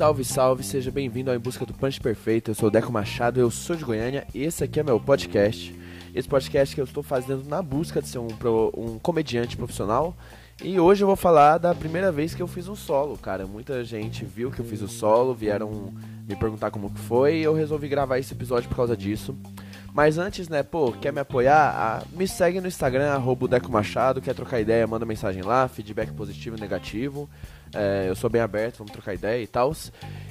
Salve, salve, seja bem-vindo ao Em Busca do Punch Perfeito. Eu sou o Deco Machado, eu sou de Goiânia e esse aqui é meu podcast. Esse podcast que eu estou fazendo na busca de ser um, um comediante profissional. E hoje eu vou falar da primeira vez que eu fiz um solo, cara. Muita gente viu que eu fiz o solo, vieram me perguntar como que foi e eu resolvi gravar esse episódio por causa disso. Mas antes, né, pô, quer me apoiar? Ah, me segue no Instagram, arroba Deco Machado, quer trocar ideia, manda mensagem lá, feedback positivo e negativo. É, eu sou bem aberto, vamos trocar ideia e tal.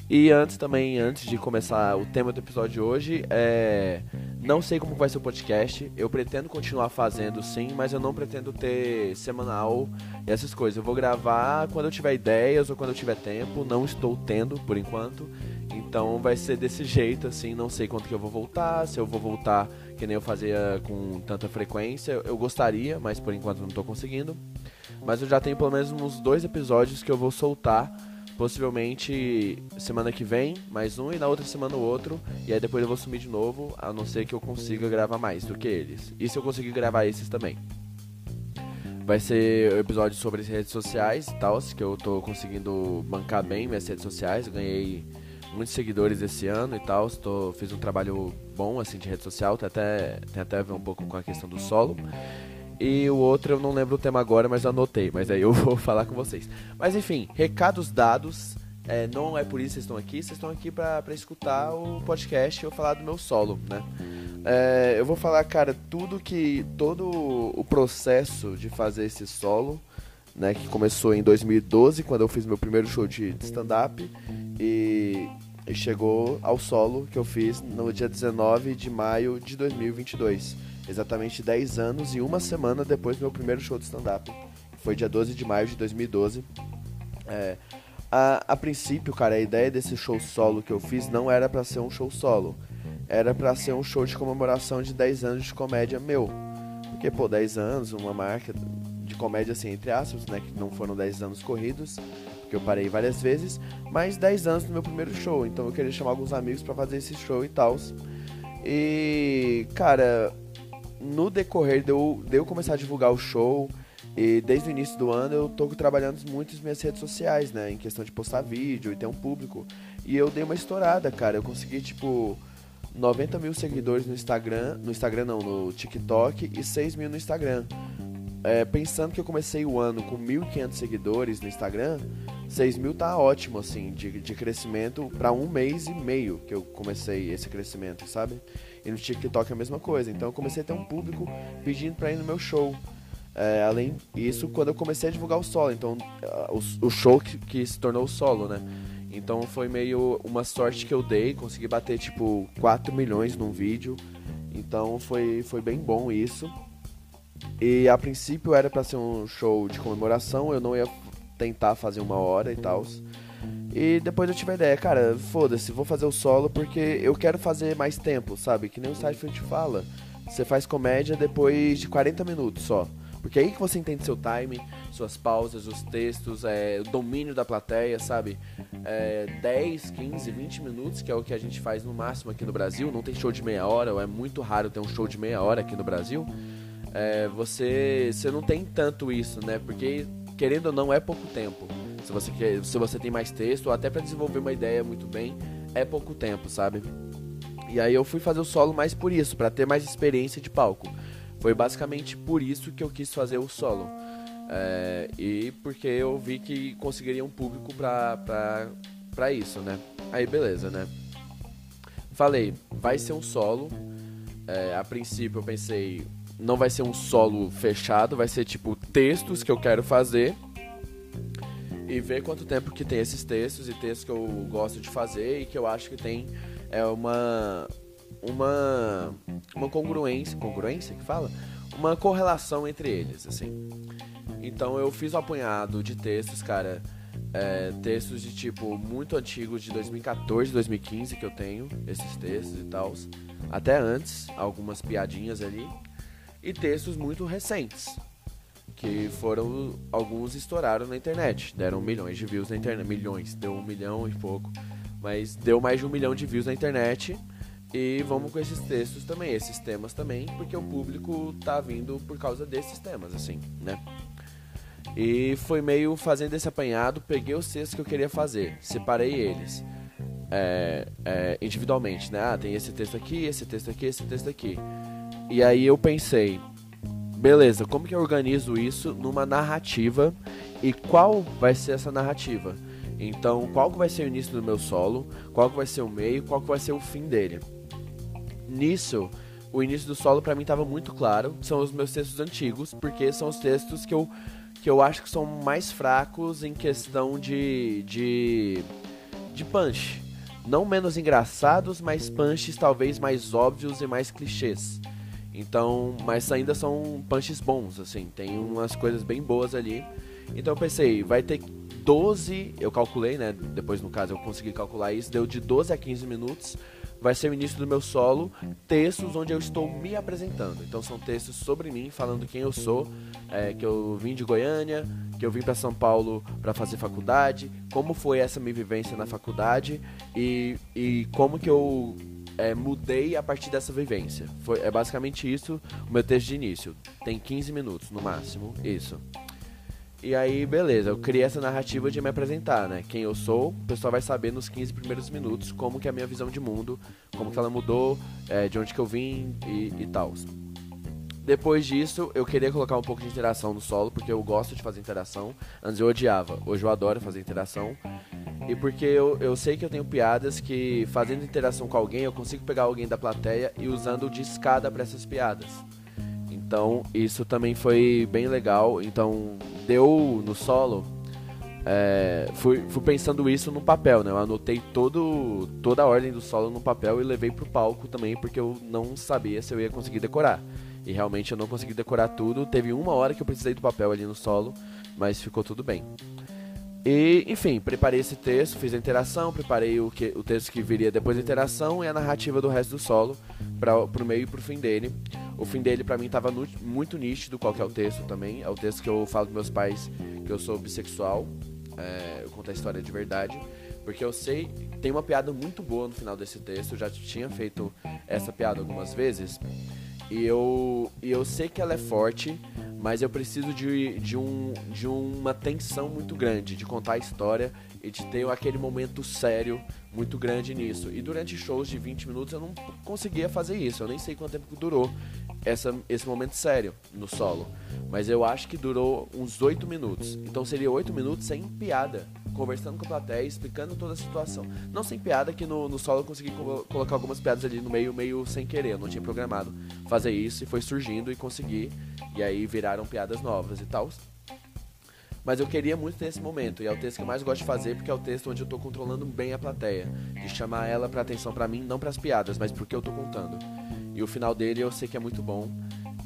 E antes também, antes de começar o tema do episódio de hoje, é, não sei como vai ser o podcast. Eu pretendo continuar fazendo sim, mas eu não pretendo ter semanal e essas coisas. Eu vou gravar quando eu tiver ideias ou quando eu tiver tempo. Não estou tendo por enquanto. Então vai ser desse jeito, assim, não sei quanto que eu vou voltar, se eu vou voltar que nem eu fazia com tanta frequência. Eu gostaria, mas por enquanto não estou conseguindo. Mas eu já tenho pelo menos uns dois episódios que eu vou soltar. Possivelmente semana que vem, mais um, e na outra semana o outro. E aí depois eu vou sumir de novo, a não ser que eu consiga gravar mais do que eles. E se eu conseguir gravar esses também. Vai ser episódio sobre as redes sociais e tal, que eu tô conseguindo bancar bem minhas redes sociais. Eu ganhei muitos seguidores esse ano e tal. Fiz um trabalho bom assim de rede social, tem até, tem até a ver um pouco com a questão do solo. E o outro eu não lembro o tema agora, mas anotei. Mas aí eu vou falar com vocês. Mas enfim, recados dados. É, não é por isso que vocês estão aqui. Vocês estão aqui pra, escutar o podcast e eu falar do meu solo, né? É, eu vou falar, cara, tudo que. Todo o processo de fazer esse solo, né? Que começou em 2012, quando eu fiz meu primeiro show de stand-up. E, e chegou ao solo que eu fiz no dia 19 de maio de 2022 exatamente 10 anos e uma semana depois do meu primeiro show de stand-up. Foi dia 12 de maio de 2012. É, a, a princípio, cara, a ideia desse show solo que eu fiz não era para ser um show solo. Era para ser um show de comemoração de 10 anos de comédia meu. Porque, pô, 10 anos, uma marca de comédia assim, entre aspas, né? Que não foram 10 anos corridos, porque eu parei várias vezes, mas 10 anos no meu primeiro show. Então eu queria chamar alguns amigos para fazer esse show e tal. E, cara, no decorrer de eu, de eu começar a divulgar o show, e desde o início do ano eu tô trabalhando muito nas minhas redes sociais, né? Em questão de postar vídeo e ter um público. E eu dei uma estourada, cara. Eu consegui, tipo, 90 mil seguidores no Instagram. No Instagram não, no TikTok e 6 mil no Instagram. É, pensando que eu comecei o ano com 1.500 seguidores no Instagram, 6 mil tá ótimo, assim, de, de crescimento para um mês e meio que eu comecei esse crescimento, sabe? E no TikTok é a mesma coisa. Então eu comecei a ter um público pedindo pra ir no meu show. É, além disso, quando eu comecei a divulgar o solo, então o, o show que, que, se tornou o solo, né? Então foi meio uma sorte que eu dei, consegui bater tipo 4 milhões num vídeo. Então foi, foi bem bom isso. E a princípio era para ser um show de comemoração, eu não ia tentar fazer uma hora e tal. E depois eu tive a ideia, cara, foda-se, vou fazer o solo porque eu quero fazer mais tempo, sabe? Que nem o Seinfeld fala. Você faz comédia depois de 40 minutos só. Porque é aí que você entende seu time, suas pausas, os textos, é, o domínio da plateia, sabe? É, 10, 15, 20 minutos, que é o que a gente faz no máximo aqui no Brasil. Não tem show de meia hora, ou é muito raro ter um show de meia hora aqui no Brasil. É, você, você não tem tanto isso, né? Porque, querendo ou não, é pouco tempo. Se você, quer, se você tem mais texto, ou até para desenvolver uma ideia muito bem, é pouco tempo, sabe? E aí eu fui fazer o solo mais por isso, para ter mais experiência de palco. Foi basicamente por isso que eu quis fazer o solo. É, e porque eu vi que conseguiria um público pra, pra, pra isso, né? Aí beleza, né? Falei, vai ser um solo. É, a princípio eu pensei, não vai ser um solo fechado, vai ser tipo textos que eu quero fazer e ver quanto tempo que tem esses textos e textos que eu gosto de fazer e que eu acho que tem é uma uma uma congruência, congruência que fala, uma correlação entre eles, assim. Então eu fiz um apanhado de textos, cara, é, textos de tipo muito antigos de 2014, 2015 que eu tenho esses textos e tal, até antes, algumas piadinhas ali e textos muito recentes que foram alguns estouraram na internet, deram milhões de views na internet, milhões, deu um milhão e pouco, mas deu mais de um milhão de views na internet E vamos com esses textos também, esses temas também, porque o público tá vindo por causa desses temas, assim, né? E foi meio fazendo esse apanhado, peguei os textos que eu queria fazer, separei eles é, é, individualmente, né? Ah, tem esse texto aqui, esse texto aqui, esse texto aqui. E aí eu pensei, beleza, como que eu organizo isso numa narrativa e qual vai ser essa narrativa? Então, qual que vai ser o início do meu solo, qual que vai ser o meio, qual que vai ser o fim dele? Nisso, o início do solo para mim estava muito claro, são os meus textos antigos, porque são os textos que eu, que eu acho que são mais fracos em questão de, de, de punch. Não menos engraçados, mas punches talvez mais óbvios e mais clichês. Então, mas ainda são punches bons, assim, tem umas coisas bem boas ali. Então eu pensei, vai ter 12, eu calculei, né? Depois no caso eu consegui calcular isso, deu de 12 a 15 minutos. Vai ser o início do meu solo, textos onde eu estou me apresentando. Então são textos sobre mim, falando quem eu sou, é, que eu vim de Goiânia, que eu vim para São Paulo para fazer faculdade, como foi essa minha vivência na faculdade. E, e como que eu é, mudei a partir dessa vivência. Foi, é basicamente isso o meu texto de início. Tem 15 minutos no máximo, isso. E aí, beleza, eu criei essa narrativa de me apresentar, né? Quem eu sou, o pessoal vai saber nos 15 primeiros minutos como que é a minha visão de mundo, como que ela mudou, é, de onde que eu vim e, e tal. Depois disso, eu queria colocar um pouco de interação no solo, porque eu gosto de fazer interação. Antes eu odiava, hoje eu adoro fazer interação. E porque eu, eu sei que eu tenho piadas que, fazendo interação com alguém, eu consigo pegar alguém da plateia e usando de escada para essas piadas. Então, isso também foi bem legal. Então, deu no solo. É, fui, fui pensando isso no papel, né? Eu anotei todo, toda a ordem do solo no papel e levei pro palco também, porque eu não sabia se eu ia conseguir decorar. E realmente eu não consegui decorar tudo. Teve uma hora que eu precisei do papel ali no solo, mas ficou tudo bem. E, enfim, preparei esse texto, fiz a interação, preparei o, que, o texto que viria depois da interação e a narrativa do resto do solo para pro meio e pro fim dele. O fim dele para mim estava muito nítido qual que é o texto também. É o texto que eu falo com meus pais que eu sou bissexual. É, eu conto a história de verdade. Porque eu sei, tem uma piada muito boa no final desse texto. Eu já tinha feito essa piada algumas vezes. E eu, e eu sei que ela é forte, mas eu preciso de, de, um, de uma tensão muito grande, de contar a história e de ter aquele momento sério muito grande nisso. E durante shows de 20 minutos eu não conseguia fazer isso, eu nem sei quanto tempo durou essa, esse momento sério no solo. Mas eu acho que durou uns 8 minutos. Então seria 8 minutos sem piada, conversando com a plateia, explicando toda a situação. Não sem piada, que no, no solo eu consegui co colocar algumas piadas ali no meio, meio sem querer, eu não tinha programado fazer isso e foi surgindo e consegui. E aí viraram piadas novas e tal. Mas eu queria muito ter esse momento, e é o texto que eu mais gosto de fazer, porque é o texto onde eu tô controlando bem a plateia. De chamar ela pra atenção para mim, não para as piadas, mas porque eu tô contando. E o final dele eu sei que é muito bom,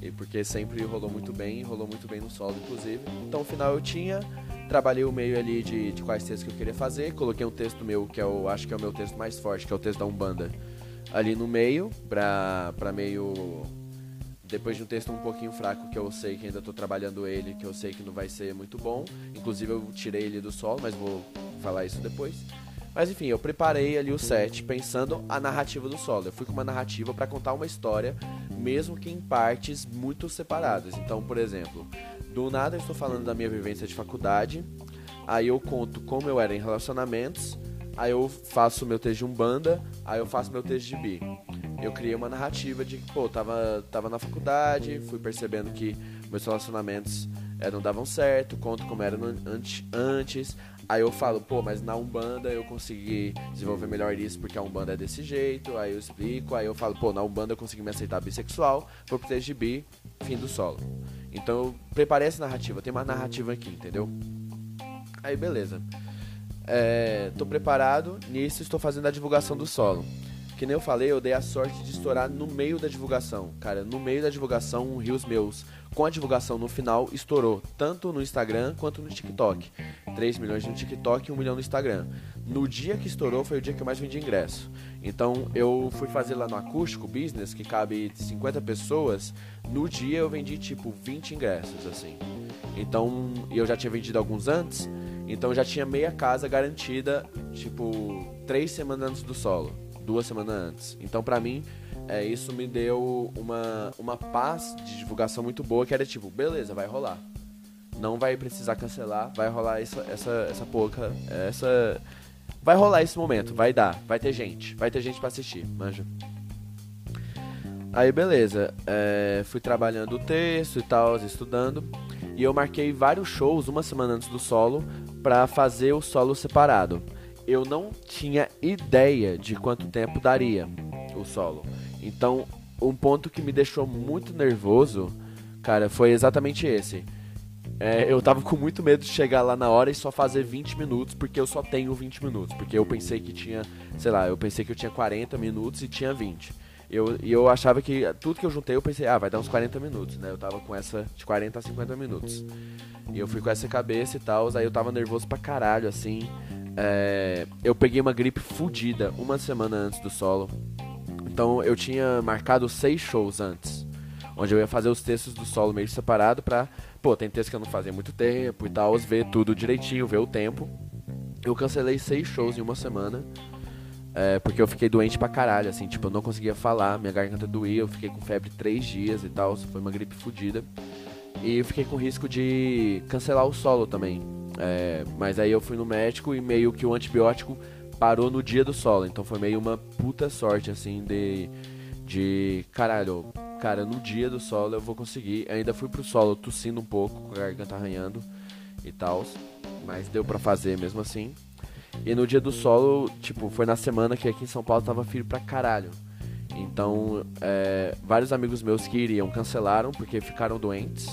e porque sempre rolou muito bem, rolou muito bem no solo, inclusive. Então o final eu tinha, trabalhei o meio ali de, de quais textos que eu queria fazer, coloquei um texto meu, que eu acho que é o meu texto mais forte, que é o texto da Umbanda, ali no meio, pra, pra meio depois de um texto um pouquinho fraco que eu sei que ainda estou trabalhando ele, que eu sei que não vai ser muito bom. Inclusive eu tirei ele do solo, mas vou falar isso depois. Mas enfim, eu preparei ali o set pensando a narrativa do solo. Eu fui com uma narrativa para contar uma história, mesmo que em partes muito separadas. Então, por exemplo, do nada eu estou falando da minha vivência de faculdade, aí eu conto como eu era em relacionamentos, aí eu faço meu texto de umbanda, aí eu faço meu texto de bi eu criei uma narrativa de que, pô, tava, tava na faculdade, fui percebendo que meus relacionamentos é, não davam certo, conto como era antes, antes. Aí eu falo, pô, mas na Umbanda eu consegui desenvolver melhor isso porque a Umbanda é desse jeito. Aí eu explico, aí eu falo, pô, na Umbanda eu consegui me aceitar bissexual, vou pro bi, fim do solo. Então eu preparei essa narrativa, tem uma narrativa aqui, entendeu? Aí beleza. É, tô preparado, nisso estou fazendo a divulgação do solo. Que nem eu falei, eu dei a sorte de estourar no meio da divulgação. Cara, no meio da divulgação, um Rios Meus, com a divulgação no final, estourou. Tanto no Instagram quanto no TikTok. 3 milhões no TikTok e 1 milhão no Instagram. No dia que estourou, foi o dia que eu mais vendi ingresso. Então, eu fui fazer lá no Acústico Business, que cabe 50 pessoas. No dia, eu vendi, tipo, 20 ingressos, assim. Então, eu já tinha vendido alguns antes. Então, já tinha meia casa garantida, tipo, três semanas antes do solo duas semanas antes. Então, pra mim, é, isso me deu uma, uma paz de divulgação muito boa, que era tipo, beleza, vai rolar. Não vai precisar cancelar, vai rolar essa, essa, essa pouca, essa... Vai rolar esse momento, vai dar, vai ter gente, vai ter gente para assistir, manja. Aí beleza, é, fui trabalhando o texto e tal, estudando, e eu marquei vários shows uma semana antes do solo para fazer o solo separado. Eu não tinha ideia de quanto tempo daria o solo. Então, um ponto que me deixou muito nervoso, cara, foi exatamente esse. É, eu tava com muito medo de chegar lá na hora e só fazer 20 minutos, porque eu só tenho 20 minutos. Porque eu pensei que tinha, sei lá, eu pensei que eu tinha 40 minutos e tinha 20. Eu, e eu achava que tudo que eu juntei, eu pensei, ah, vai dar uns 40 minutos, né? Eu tava com essa de 40 a 50 minutos. E eu fui com essa cabeça e tal, aí eu tava nervoso pra caralho, assim. É, eu peguei uma gripe fodida uma semana antes do solo. Então eu tinha marcado seis shows antes. Onde eu ia fazer os textos do solo meio separado pra. Pô, tem texto que eu não fazia muito tempo e tal, ver tudo direitinho, ver o tempo. Eu cancelei seis shows em uma semana. É, porque eu fiquei doente pra caralho, assim, tipo, eu não conseguia falar, minha garganta doía, eu fiquei com febre três dias e tal, foi uma gripe fodida. E eu fiquei com risco de cancelar o solo também. É, mas aí eu fui no médico e meio que o antibiótico parou no dia do solo. Então foi meio uma puta sorte, assim, de. De. Caralho, cara, no dia do solo eu vou conseguir. Ainda fui pro solo tossindo um pouco, com a garganta arranhando e tal. Mas deu pra fazer mesmo assim. E no dia do solo, tipo, foi na semana que aqui em São Paulo tava frio pra caralho. Então, é, vários amigos meus que iriam cancelaram porque ficaram doentes.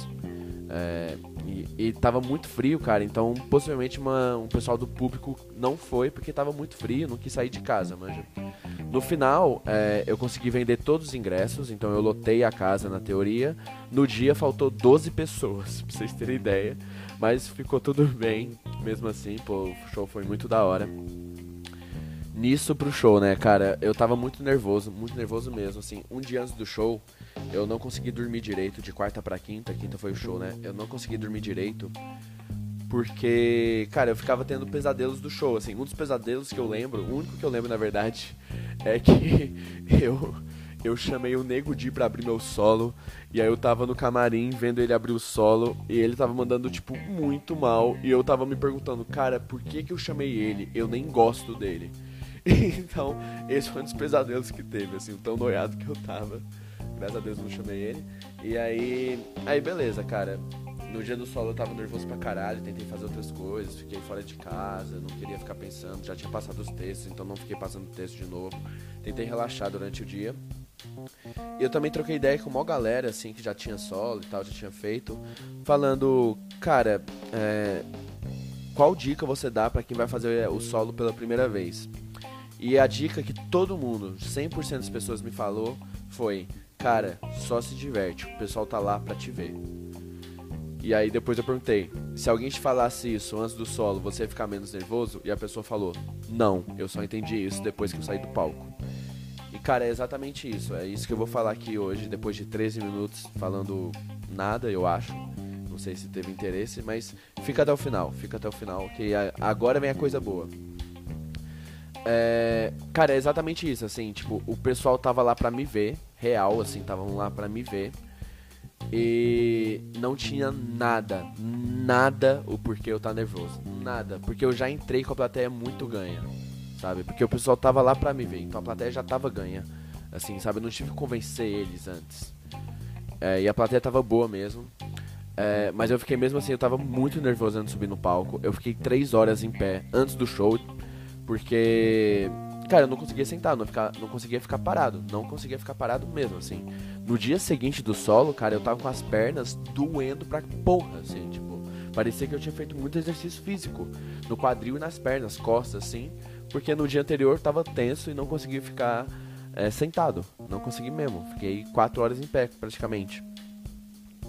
É, e, e tava muito frio, cara. Então, possivelmente uma, um pessoal do público não foi porque tava muito frio, não quis sair de casa, manja. No final, é, eu consegui vender todos os ingressos, então eu lotei a casa na teoria. No dia faltou 12 pessoas, pra vocês terem ideia. Mas ficou tudo bem, mesmo assim, pô, o show foi muito da hora. Nisso pro show, né, cara, eu tava muito nervoso, muito nervoso mesmo, assim. Um dia antes do show, eu não consegui dormir direito, de quarta para quinta, quinta foi o show, né? Eu não consegui dormir direito porque, cara, eu ficava tendo pesadelos do show, assim. Um dos pesadelos que eu lembro, o único que eu lembro na verdade, é que eu eu chamei o Nego Di pra abrir meu solo. E aí eu tava no camarim vendo ele abrir o solo. E ele tava mandando, tipo, muito mal. E eu tava me perguntando, cara, por que que eu chamei ele? Eu nem gosto dele. então, esse foi um dos pesadelos que teve, assim, tão noiado que eu tava. Graças a Deus não chamei ele. E aí. Aí beleza, cara. No dia do solo eu tava nervoso pra caralho, tentei fazer outras coisas, fiquei fora de casa, não queria ficar pensando, já tinha passado os textos, então não fiquei passando texto de novo. Tentei relaxar durante o dia. E eu também troquei ideia com uma galera, assim, que já tinha solo e tal, já tinha feito, falando, cara, é, qual dica você dá para quem vai fazer o solo pela primeira vez? E a dica que todo mundo, 100% das pessoas me falou foi: Cara, só se diverte, o pessoal tá lá pra te ver. E aí depois eu perguntei: Se alguém te falasse isso antes do solo, você ia ficar menos nervoso? E a pessoa falou: Não, eu só entendi isso depois que eu saí do palco. E cara, é exatamente isso. É isso que eu vou falar aqui hoje, depois de 13 minutos falando nada, eu acho. Não sei se teve interesse, mas fica até o final, fica até o final, que agora vem a coisa boa. É, cara, é exatamente isso, assim, tipo, o pessoal tava lá pra me ver, real, assim, estavam lá pra me ver. E não tinha nada, nada o porquê eu tá nervoso. Nada, porque eu já entrei com a plateia muito ganha, sabe? Porque o pessoal tava lá pra me ver, então a plateia já tava ganha. Assim, sabe? Eu não tive que convencer eles antes. É, e a plateia tava boa mesmo. É, mas eu fiquei mesmo assim, eu tava muito nervoso antes de subir no palco. Eu fiquei três horas em pé antes do show porque, cara, eu não conseguia sentar, não, ficar, não conseguia ficar parado. Não conseguia ficar parado mesmo, assim. No dia seguinte do solo, cara, eu tava com as pernas doendo pra porra, assim, tipo. Parecia que eu tinha feito muito exercício físico. No quadril e nas pernas, costas, assim. Porque no dia anterior tava tenso e não conseguia ficar é, sentado. Não consegui mesmo. Fiquei quatro horas em pé, praticamente.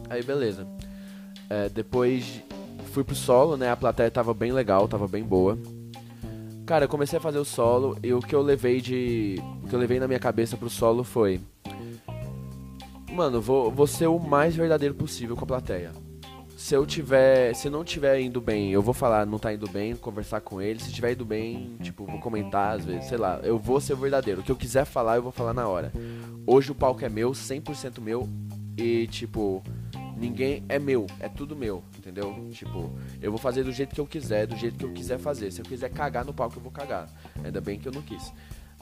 Aí, beleza. É, depois fui pro solo, né? A plateia tava bem legal, tava bem boa. Cara, eu comecei a fazer o solo e o que eu levei de. O que eu levei na minha cabeça pro solo foi. Mano, vou, vou ser o mais verdadeiro possível com a plateia. se eu tiver, se não tiver indo bem, eu vou falar, não tá indo bem, conversar com ele. Se tiver indo bem, tipo, vou comentar às vezes, sei lá, eu vou ser verdadeiro. O que eu quiser falar, eu vou falar na hora. Hoje o palco é meu, 100% meu e tipo, ninguém é meu, é tudo meu, entendeu? Tipo, eu vou fazer do jeito que eu quiser, do jeito que eu quiser fazer. Se eu quiser cagar no palco, eu vou cagar. Ainda bem que eu não quis.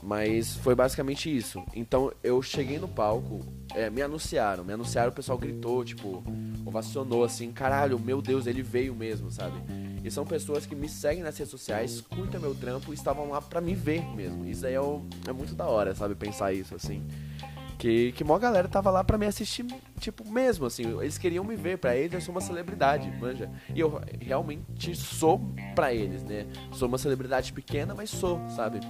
Mas foi basicamente isso. Então eu cheguei no palco, é, me anunciaram, me anunciaram, o pessoal gritou, tipo, ovacionou assim, caralho, meu Deus, ele veio mesmo, sabe? E são pessoas que me seguem nas redes sociais, curtem meu trampo e estavam lá pra me ver mesmo. Isso aí é, o, é muito da hora, sabe? Pensar isso assim. Que, que maior galera tava lá pra me assistir, tipo, mesmo, assim. Eles queriam me ver, pra eles eu sou uma celebridade, manja. E eu realmente sou pra eles, né? Sou uma celebridade pequena, mas sou, sabe?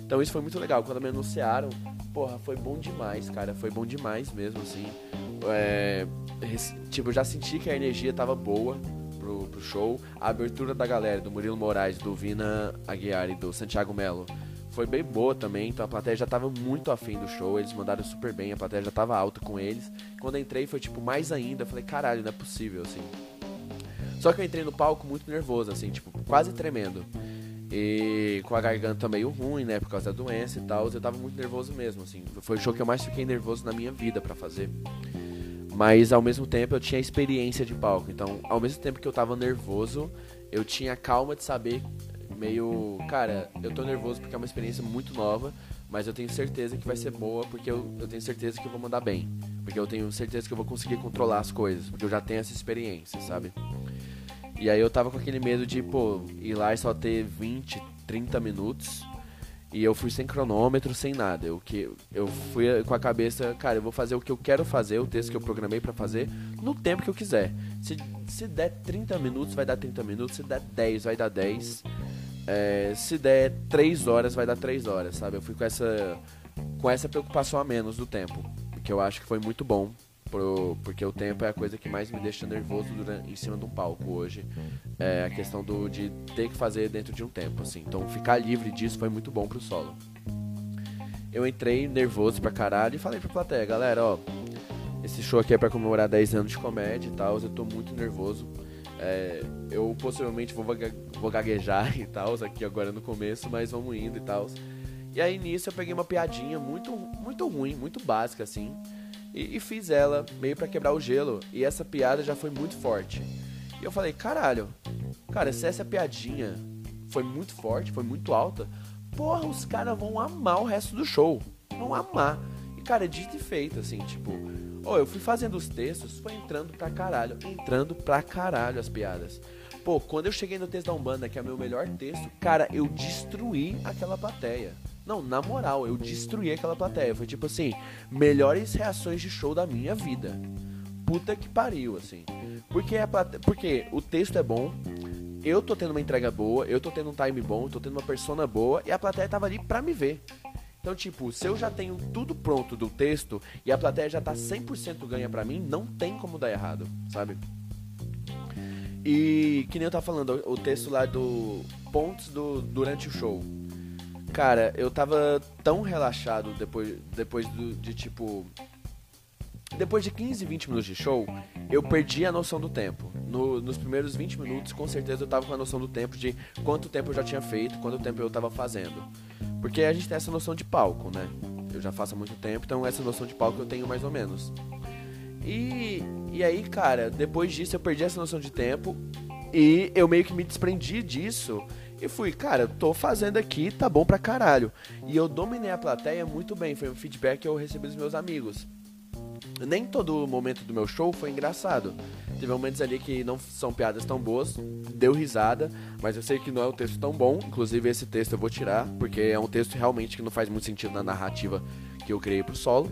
Então isso foi muito legal. Quando me anunciaram, porra, foi bom demais, cara. Foi bom demais mesmo, assim. É, tipo, eu já senti que a energia tava boa pro, pro show. A abertura da galera, do Murilo Moraes, do Vina Aguiar e do Santiago Melo, foi bem boa também. Então a plateia já tava muito afim do show. Eles mandaram super bem, a plateia já tava alta com eles. Quando entrei foi tipo mais ainda. Eu falei, caralho, não é possível, assim. Só que eu entrei no palco muito nervoso, assim, tipo, quase tremendo. E com a garganta meio ruim, né? Por causa da doença e tal. Eu tava muito nervoso mesmo, assim. Foi o show que eu mais fiquei nervoso na minha vida para fazer. Mas ao mesmo tempo eu tinha experiência de palco. Então, ao mesmo tempo que eu tava nervoso, eu tinha calma de saber meio. Cara, eu tô nervoso porque é uma experiência muito nova. Mas eu tenho certeza que vai ser boa porque eu, eu tenho certeza que eu vou mandar bem. Porque eu tenho certeza que eu vou conseguir controlar as coisas. Porque eu já tenho essa experiência, sabe? E aí eu tava com aquele medo de, pô, ir lá e só ter 20, 30 minutos. E eu fui sem cronômetro, sem nada. Eu, que, eu fui com a cabeça, cara, eu vou fazer o que eu quero fazer, o texto que eu programei para fazer, no tempo que eu quiser. Se, se der 30 minutos, vai dar 30 minutos. Se der 10, vai dar 10. É, se der 3 horas, vai dar 3 horas, sabe? Eu fui com essa, com essa preocupação a menos do tempo. Que eu acho que foi muito bom Pro, porque o tempo é a coisa que mais me deixa nervoso durante, em cima de um palco hoje. É a questão do, de ter que fazer dentro de um tempo, assim. Então ficar livre disso foi muito bom pro solo. Eu entrei nervoso pra caralho e falei pra plateia, galera, ó, esse show aqui é pra comemorar 10 anos de comédia e tal, eu tô muito nervoso. É, eu possivelmente vou, vou gaguejar e tal, aqui agora no começo, mas vamos indo e tal. E aí nisso eu peguei uma piadinha muito, muito ruim, muito básica assim. E, e fiz ela meio para quebrar o gelo. E essa piada já foi muito forte. E eu falei, caralho, cara, se essa piadinha foi muito forte, foi muito alta, porra, os caras vão amar o resto do show. Vão amar. E, cara, dito e feito, assim, tipo. Ô, oh, eu fui fazendo os textos, foi entrando pra caralho, entrando pra caralho as piadas. Pô, quando eu cheguei no texto da Umbanda, que é o meu melhor texto, cara, eu destruí aquela plateia. Não, na moral, eu destruí aquela plateia. Foi tipo assim, melhores reações de show da minha vida. Puta que pariu, assim. Porque, a plate... Porque o texto é bom, eu tô tendo uma entrega boa, eu tô tendo um time bom, tô tendo uma persona boa, e a plateia tava ali pra me ver. Então, tipo, se eu já tenho tudo pronto do texto e a plateia já tá 100% ganha pra mim, não tem como dar errado, sabe? E que nem eu tava falando, o texto lá do pontos do durante o show. Cara, eu tava tão relaxado depois, depois do, de tipo. Depois de 15, 20 minutos de show, eu perdi a noção do tempo. No, nos primeiros 20 minutos, com certeza eu tava com a noção do tempo de quanto tempo eu já tinha feito, quanto tempo eu tava fazendo. Porque a gente tem essa noção de palco, né? Eu já faço há muito tempo, então essa noção de palco eu tenho mais ou menos. E, e aí, cara, depois disso eu perdi essa noção de tempo e eu meio que me desprendi disso e fui, cara, tô fazendo aqui, tá bom pra caralho. E eu dominei a plateia muito bem, foi um feedback que eu recebi dos meus amigos. Nem todo momento do meu show foi engraçado. Teve momentos ali que não são piadas tão boas, deu risada, mas eu sei que não é um texto tão bom. Inclusive, esse texto eu vou tirar, porque é um texto realmente que não faz muito sentido na narrativa que eu criei pro solo.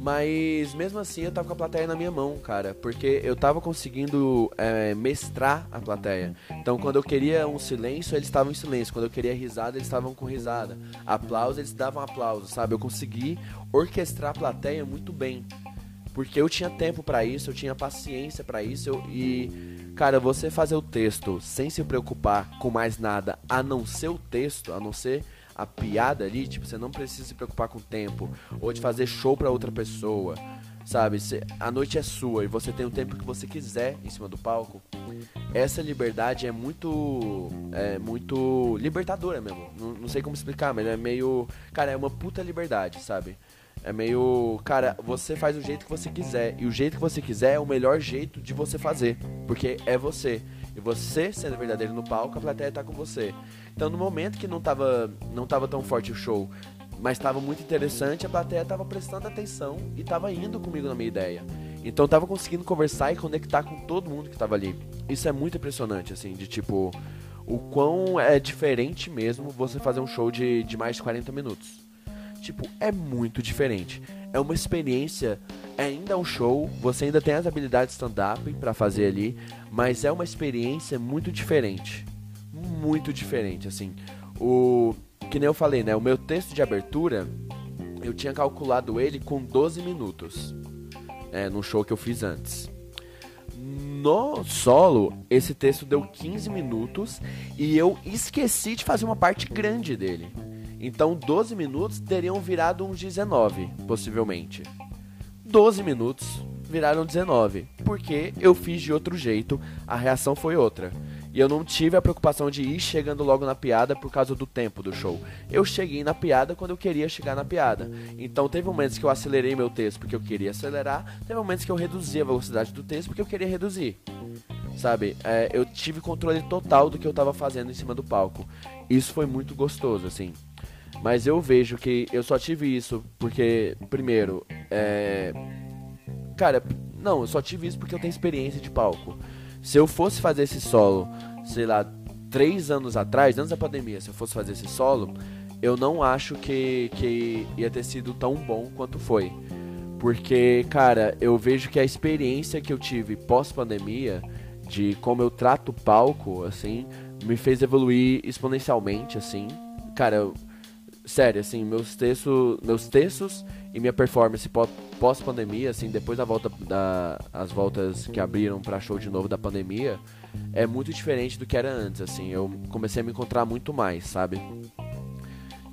Mas mesmo assim eu tava com a plateia na minha mão, cara. Porque eu tava conseguindo é, mestrar a plateia. Então quando eu queria um silêncio, eles estavam em silêncio. Quando eu queria risada, eles estavam com risada. Aplauso, eles davam aplauso, sabe? Eu consegui orquestrar a plateia muito bem. Porque eu tinha tempo para isso, eu tinha paciência para isso. Eu, e, cara, você fazer o texto sem se preocupar com mais nada a não ser o texto, a não ser a piada ali, tipo, você não precisa se preocupar com o tempo ou de fazer show para outra pessoa. sabe? A noite é sua e você tem o tempo que você quiser em cima do palco. Essa liberdade é muito. É muito libertadora mesmo. Não, não sei como explicar, mas é meio. Cara, é uma puta liberdade, sabe? É meio. Cara, você faz o jeito que você quiser. E o jeito que você quiser é o melhor jeito de você fazer. Porque é você. E você sendo verdadeiro no palco, a plateia tá com você. Então no momento que não tava, não tava tão forte o show, mas estava muito interessante, a plateia estava prestando atenção e estava indo comigo na minha ideia. Então eu tava conseguindo conversar e conectar com todo mundo que estava ali. Isso é muito impressionante, assim, de tipo, o quão é diferente mesmo você fazer um show de, de mais de 40 minutos. Tipo, é muito diferente. É uma experiência, é ainda um show, você ainda tem as habilidades stand-up para fazer ali, mas é uma experiência muito diferente. Muito diferente, assim. O, que nem eu falei, né? O meu texto de abertura, eu tinha calculado ele com 12 minutos. É, no show que eu fiz antes. No solo, esse texto deu 15 minutos e eu esqueci de fazer uma parte grande dele. Então 12 minutos teriam virado uns 19, possivelmente. 12 minutos viraram 19, porque eu fiz de outro jeito, a reação foi outra. E eu não tive a preocupação de ir chegando logo na piada por causa do tempo do show. Eu cheguei na piada quando eu queria chegar na piada. Então teve momentos que eu acelerei meu texto porque eu queria acelerar, teve momentos que eu reduzi a velocidade do texto porque eu queria reduzir. Sabe? É, eu tive controle total do que eu tava fazendo em cima do palco. Isso foi muito gostoso, assim. Mas eu vejo que eu só tive isso porque, primeiro, é. Cara, não, eu só tive isso porque eu tenho experiência de palco. Se eu fosse fazer esse solo, sei lá, três anos atrás, antes da pandemia, se eu fosse fazer esse solo, eu não acho que, que ia ter sido tão bom quanto foi. Porque, cara, eu vejo que a experiência que eu tive pós-pandemia, de como eu trato o palco, assim, me fez evoluir exponencialmente, assim. Cara, eu, sério, assim, meus textos, meus textos e minha performance pós-pandemia, assim, depois da volta da as voltas que abriram para show de novo da pandemia, é muito diferente do que era antes, assim. Eu comecei a me encontrar muito mais, sabe?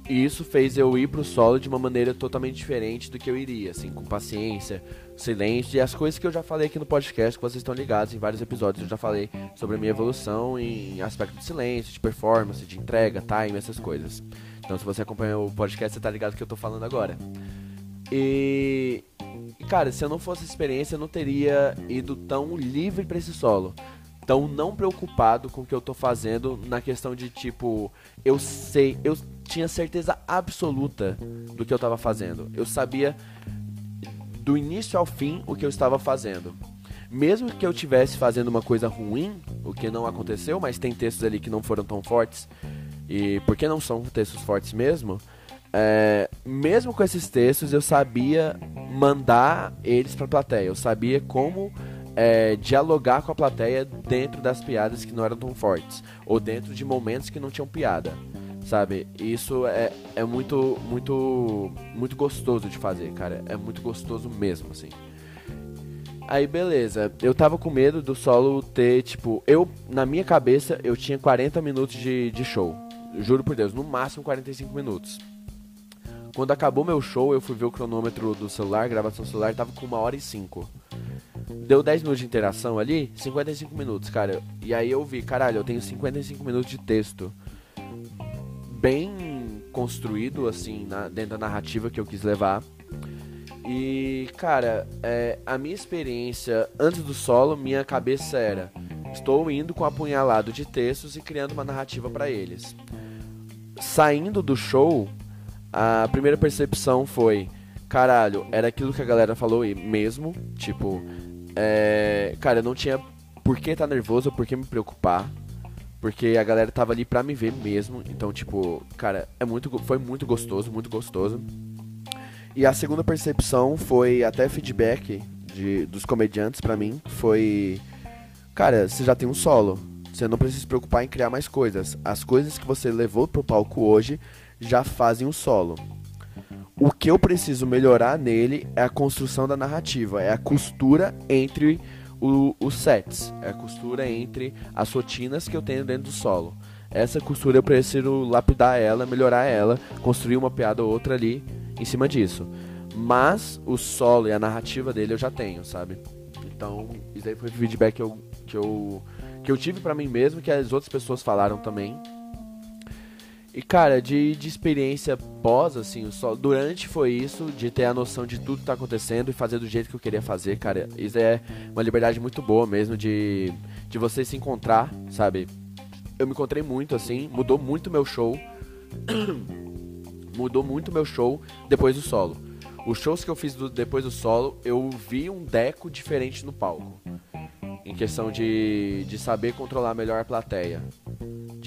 E isso fez eu ir pro solo de uma maneira totalmente diferente do que eu iria, assim, com paciência, silêncio e as coisas que eu já falei aqui no podcast, que vocês estão ligados em vários episódios, eu já falei sobre a minha evolução em aspecto de silêncio, de performance, de entrega, time, essas coisas. Então se você acompanha o podcast, você tá ligado do que eu tô falando agora. E, cara, se eu não fosse experiência, eu não teria ido tão livre para esse solo. Tão não preocupado com o que eu tô fazendo na questão de tipo, eu sei, eu tinha certeza absoluta do que eu tava fazendo. Eu sabia do início ao fim o que eu estava fazendo. Mesmo que eu tivesse fazendo uma coisa ruim, o que não aconteceu, mas tem textos ali que não foram tão fortes. E porque não são textos fortes mesmo, é, mesmo com esses textos, eu sabia mandar eles para a plateia. Eu sabia como é, dialogar com a plateia dentro das piadas que não eram tão fortes ou dentro de momentos que não tinham piada, sabe? Isso é, é muito, muito, muito gostoso de fazer, cara. É muito gostoso mesmo, assim. Aí beleza, eu tava com medo do solo ter, tipo, eu, na minha cabeça, eu tinha 40 minutos de, de show. Juro por Deus, no máximo 45 minutos. Quando acabou meu show, eu fui ver o cronômetro do celular, gravação do celular, tava com uma hora e cinco. Deu 10 minutos de interação ali, 55 minutos, cara. E aí eu vi, caralho, eu tenho 55 minutos de texto bem construído, assim, na, dentro da narrativa que eu quis levar. E, cara, é, a minha experiência antes do solo, minha cabeça era: estou indo com apunhalado de textos e criando uma narrativa para eles. Saindo do show, a primeira percepção foi: caralho, era aquilo que a galera falou e mesmo. Tipo, é, cara, eu não tinha por que estar tá nervoso, por que me preocupar. Porque a galera tava ali pra me ver mesmo. Então, tipo, cara, é muito, foi muito gostoso, muito gostoso. E a segunda percepção foi até feedback de, dos comediantes para mim. Foi. Cara, você já tem um solo. Você não precisa se preocupar em criar mais coisas. As coisas que você levou pro palco hoje já fazem o solo. O que eu preciso melhorar nele é a construção da narrativa, é a costura entre os sets, é a costura entre as rotinas que eu tenho dentro do solo. Essa costura eu preciso lapidar ela, melhorar ela, construir uma piada ou outra ali em cima disso. Mas o solo e a narrativa dele eu já tenho, sabe? Então, isso aí foi o feedback que eu, que eu, que eu tive para mim mesmo, que as outras pessoas falaram também. E cara, de, de experiência pós, assim, só durante foi isso, de ter a noção de tudo que tá acontecendo e fazer do jeito que eu queria fazer, cara. Isso é uma liberdade muito boa mesmo de, de você se encontrar, sabe? Eu me encontrei muito, assim, mudou muito meu show. mudou muito meu show depois do solo. Os shows que eu fiz do, depois do solo, eu vi um deco diferente no palco. Em questão de, de saber controlar melhor a plateia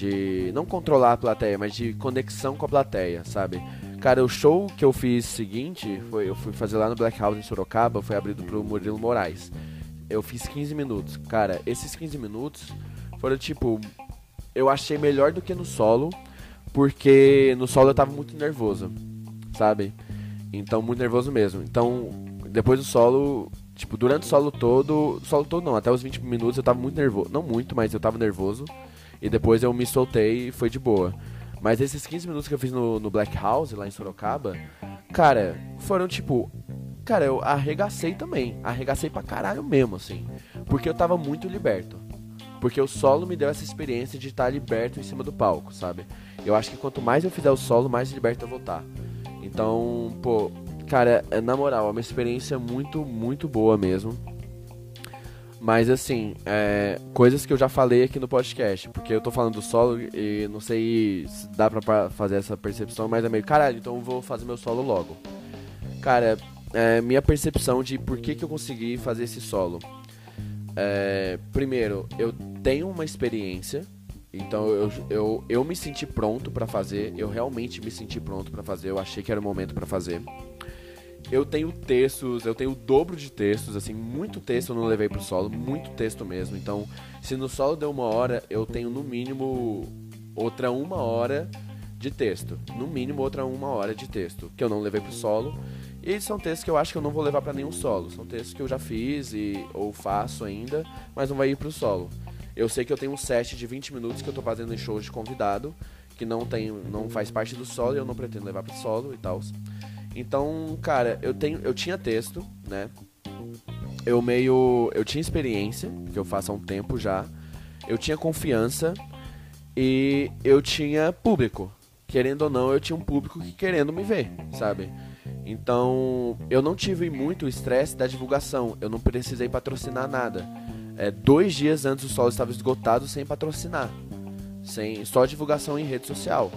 de não controlar a plateia, mas de conexão com a plateia, sabe? Cara, o show que eu fiz seguinte, foi, eu fui fazer lá no Black House em Sorocaba, foi abrido pro Murilo Moraes. Eu fiz 15 minutos. Cara, esses 15 minutos foram tipo. Eu achei melhor do que no solo, porque no solo eu tava muito nervoso, sabe? Então, muito nervoso mesmo. Então, depois do solo, tipo, durante o solo todo. Solo todo não, até os 20 minutos eu tava muito nervoso. Não muito, mas eu tava nervoso. E depois eu me soltei e foi de boa. Mas esses 15 minutos que eu fiz no, no Black House, lá em Sorocaba, cara, foram tipo. Cara, eu arregacei também. Arregacei pra caralho mesmo, assim. Porque eu tava muito liberto. Porque o solo me deu essa experiência de estar liberto em cima do palco, sabe? Eu acho que quanto mais eu fizer o solo, mais liberto eu vou estar. Então, pô, cara, é, na moral, é uma experiência muito, muito boa mesmo. Mas assim, é, coisas que eu já falei aqui no podcast, porque eu tô falando do solo e não sei se dá pra fazer essa percepção, mas é meio, caralho, então eu vou fazer meu solo logo. Cara, é, minha percepção de por que, que eu consegui fazer esse solo. É, primeiro, eu tenho uma experiência, então eu, eu, eu me senti pronto para fazer, eu realmente me senti pronto para fazer, eu achei que era o momento para fazer. Eu tenho textos, eu tenho o dobro de textos, assim, muito texto eu não levei pro solo, muito texto mesmo. Então, se no solo deu uma hora, eu tenho no mínimo outra uma hora de texto. No mínimo outra uma hora de texto, que eu não levei pro solo. E são textos que eu acho que eu não vou levar para nenhum solo. São textos que eu já fiz e ou faço ainda, mas não vai ir pro solo. Eu sei que eu tenho um set de 20 minutos que eu tô fazendo em shows de convidado, que não tem, não faz parte do solo e eu não pretendo levar pro solo e tal. Então, cara, eu tenho, eu tinha texto, né? Eu meio, eu tinha experiência, que eu faço há um tempo já. Eu tinha confiança e eu tinha público. Querendo ou não, eu tinha um público que querendo me ver, sabe? Então, eu não tive muito estresse da divulgação. Eu não precisei patrocinar nada. É, dois dias antes o solo estava esgotado sem patrocinar, sem só divulgação em rede social.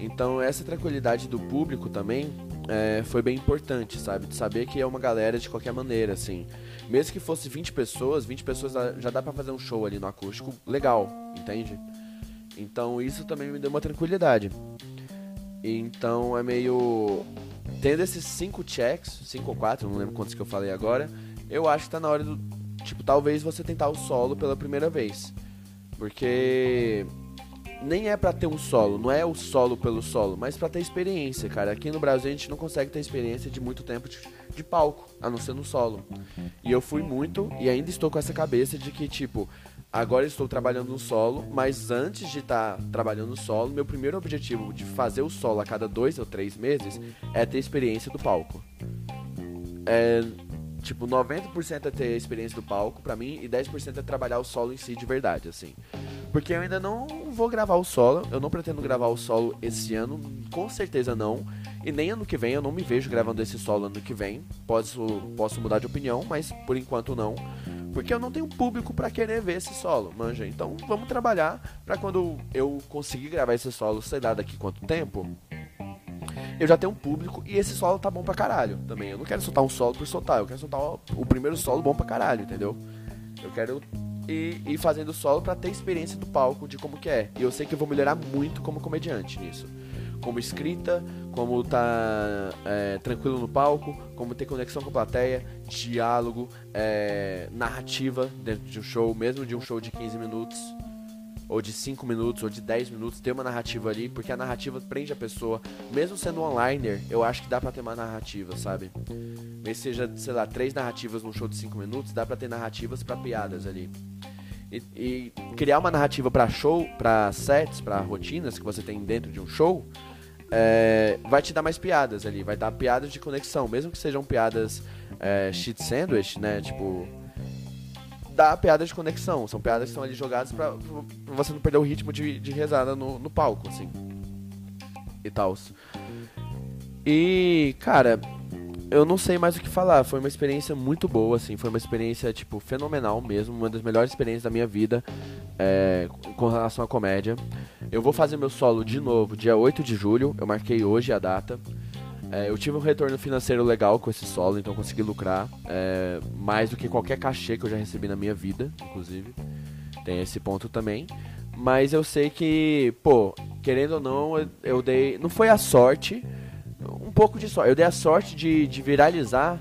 Então, essa tranquilidade do público também é, foi bem importante, sabe? De saber que é uma galera de qualquer maneira, assim. Mesmo que fosse 20 pessoas, 20 pessoas já dá pra fazer um show ali no acústico legal, entende? Então isso também me deu uma tranquilidade. Então é meio. Tendo esses 5 checks, 5 ou 4, não lembro quantos que eu falei agora, eu acho que tá na hora do. Tipo, talvez você tentar o solo pela primeira vez. Porque nem é para ter um solo, não é o solo pelo solo, mas para ter experiência, cara. Aqui no Brasil a gente não consegue ter experiência de muito tempo de, de, palco, a não ser no solo. E eu fui muito e ainda estou com essa cabeça de que, tipo, agora estou trabalhando no solo, mas antes de estar tá trabalhando no solo, meu primeiro objetivo de fazer o solo a cada dois ou três meses é ter experiência do palco. É, tipo, 90% é ter experiência do palco pra mim e 10% é trabalhar o solo em si de verdade, assim. Porque eu ainda não vou gravar o solo, eu não pretendo gravar o solo esse ano, com certeza não. E nem ano que vem, eu não me vejo gravando esse solo ano que vem. Posso, posso mudar de opinião, mas por enquanto não. Porque eu não tenho público para querer ver esse solo, manja. Então vamos trabalhar para quando eu conseguir gravar esse solo, sei lá daqui quanto tempo, eu já tenho um público e esse solo tá bom pra caralho também. Eu não quero soltar um solo por soltar, eu quero soltar o primeiro solo bom pra caralho, entendeu? Eu quero e, e fazendo solo para ter experiência do palco de como que é. E eu sei que eu vou melhorar muito como comediante nisso. Como escrita, como tá é, tranquilo no palco, como ter conexão com a plateia, diálogo, é, narrativa dentro de um show, mesmo de um show de 15 minutos ou de 5 minutos, ou de 10 minutos, ter uma narrativa ali, porque a narrativa prende a pessoa. Mesmo sendo online, eu acho que dá pra ter uma narrativa, sabe? Mesmo seja, sei lá, três narrativas num show de 5 minutos, dá pra ter narrativas para piadas ali. E, e, criar uma narrativa para show, para sets, para rotinas que você tem dentro de um show, é, vai te dar mais piadas ali, vai dar piadas de conexão, mesmo que sejam piadas é, shit sandwich, né? Tipo, dá piadas de conexão, são piadas que estão ali jogadas pra, pra você não perder o ritmo de, de rezada no, no palco, assim. E tal. E, cara, eu não sei mais o que falar. Foi uma experiência muito boa, assim. Foi uma experiência, tipo, fenomenal mesmo. Uma das melhores experiências da minha vida é, com relação à comédia. Eu vou fazer meu solo de novo dia 8 de julho. Eu marquei hoje a data. É, eu tive um retorno financeiro legal com esse solo, então consegui lucrar. É, mais do que qualquer cachê que eu já recebi na minha vida, inclusive. Tem esse ponto também. Mas eu sei que, pô, querendo ou não, eu, dei. Não foi a sorte um pouco de sorte. Eu dei a sorte de, de viralizar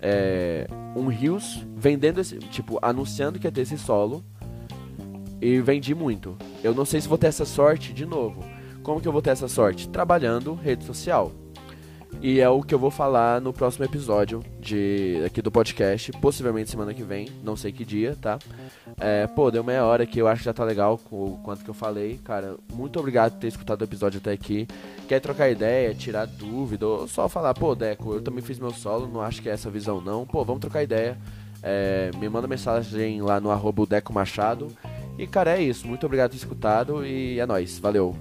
é, um Rios vendendo esse. Tipo, anunciando que ia ter esse solo. E vendi muito. Eu não sei se vou ter essa sorte de novo. Como que eu vou ter essa sorte? Trabalhando rede social. E é o que eu vou falar no próximo episódio de aqui do podcast, possivelmente semana que vem, não sei que dia, tá? É, pô, deu meia hora aqui, eu acho que já tá legal com o quanto que eu falei. Cara, muito obrigado por ter escutado o episódio até aqui. Quer trocar ideia, tirar dúvida, ou só falar, pô, Deco, eu também fiz meu solo, não acho que é essa visão não. Pô, vamos trocar ideia. É, me manda mensagem lá no arroba Deco Machado. E, cara, é isso. Muito obrigado por ter escutado e é nóis. Valeu.